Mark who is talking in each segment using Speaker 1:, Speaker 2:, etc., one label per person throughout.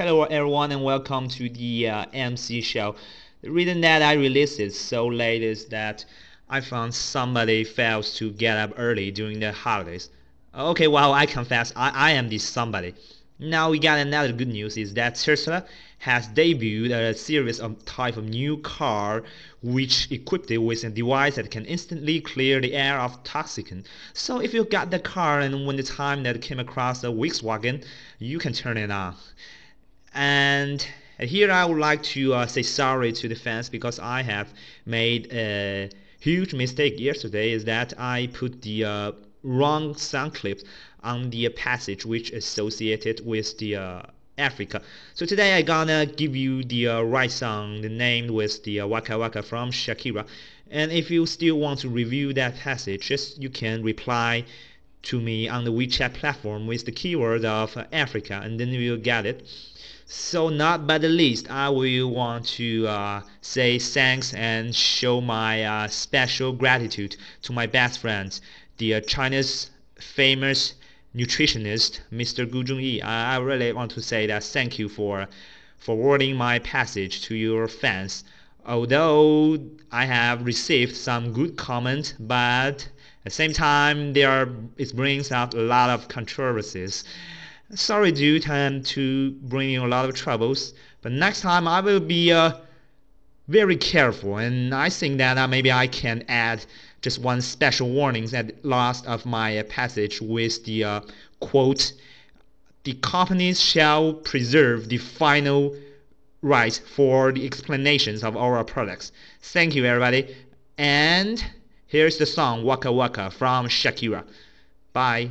Speaker 1: Hello everyone and welcome to the uh, MC show. The reason that I released it so late is that I found somebody fails to get up early during the holidays. Okay, well I confess I, I am this somebody. Now we got another good news is that Tesla has debuted a series of type of new car which equipped it with a device that can instantly clear the air of toxicant. So if you got the car and when the time that came across a Volkswagen, you can turn it on. And here I would like to uh, say sorry to the fans because I have made a huge mistake yesterday is that I put the uh, wrong sound clips on the passage which associated with the uh, Africa. So today I gonna give you the uh, right song, the name with the uh, Waka Waka from Shakira. And if you still want to review that passage, just you can reply to me on the WeChat platform with the keyword of Africa, and then you'll get it. So not by the least, I will want to uh, say thanks and show my uh, special gratitude to my best friends, the uh, China's famous nutritionist, Mr. Gu Zhongyi. I, I really want to say that thank you for forwarding my passage to your fans. Although I have received some good comments, but at the same time, there it brings out a lot of controversies. Sorry, dude, I'm to bring you a lot of troubles, but next time I will be uh, very careful, and I think that uh, maybe I can add just one special warning at last of my passage with the uh, quote the companies shall preserve the final right for the explanations of our products. Thank you everybody. And here's the song Waka Waka from Shakira. Bye.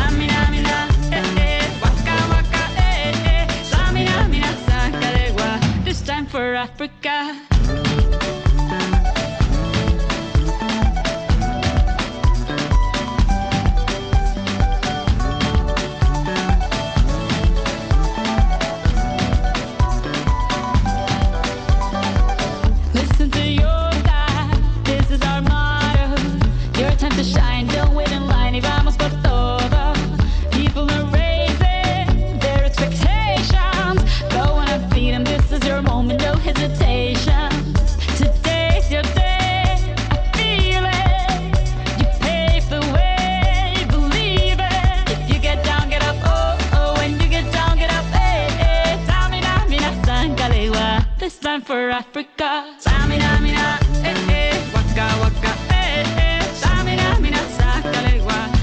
Speaker 2: this land for Africa. Samina, mina, eh, eh, waka, waka, eh, eh. Samina, mina, sakalegua.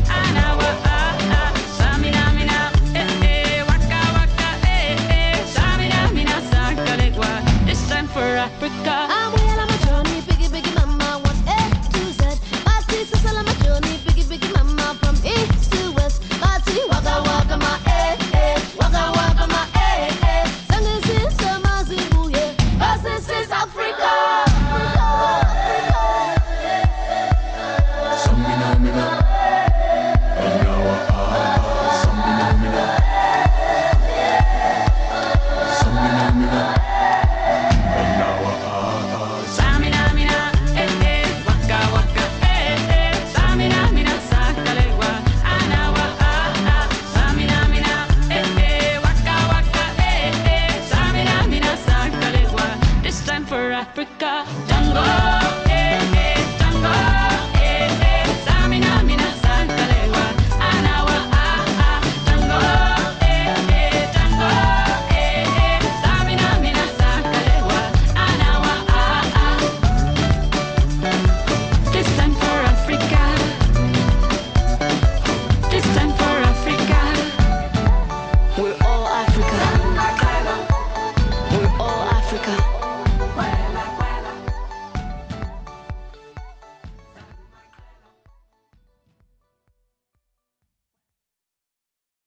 Speaker 2: Africa.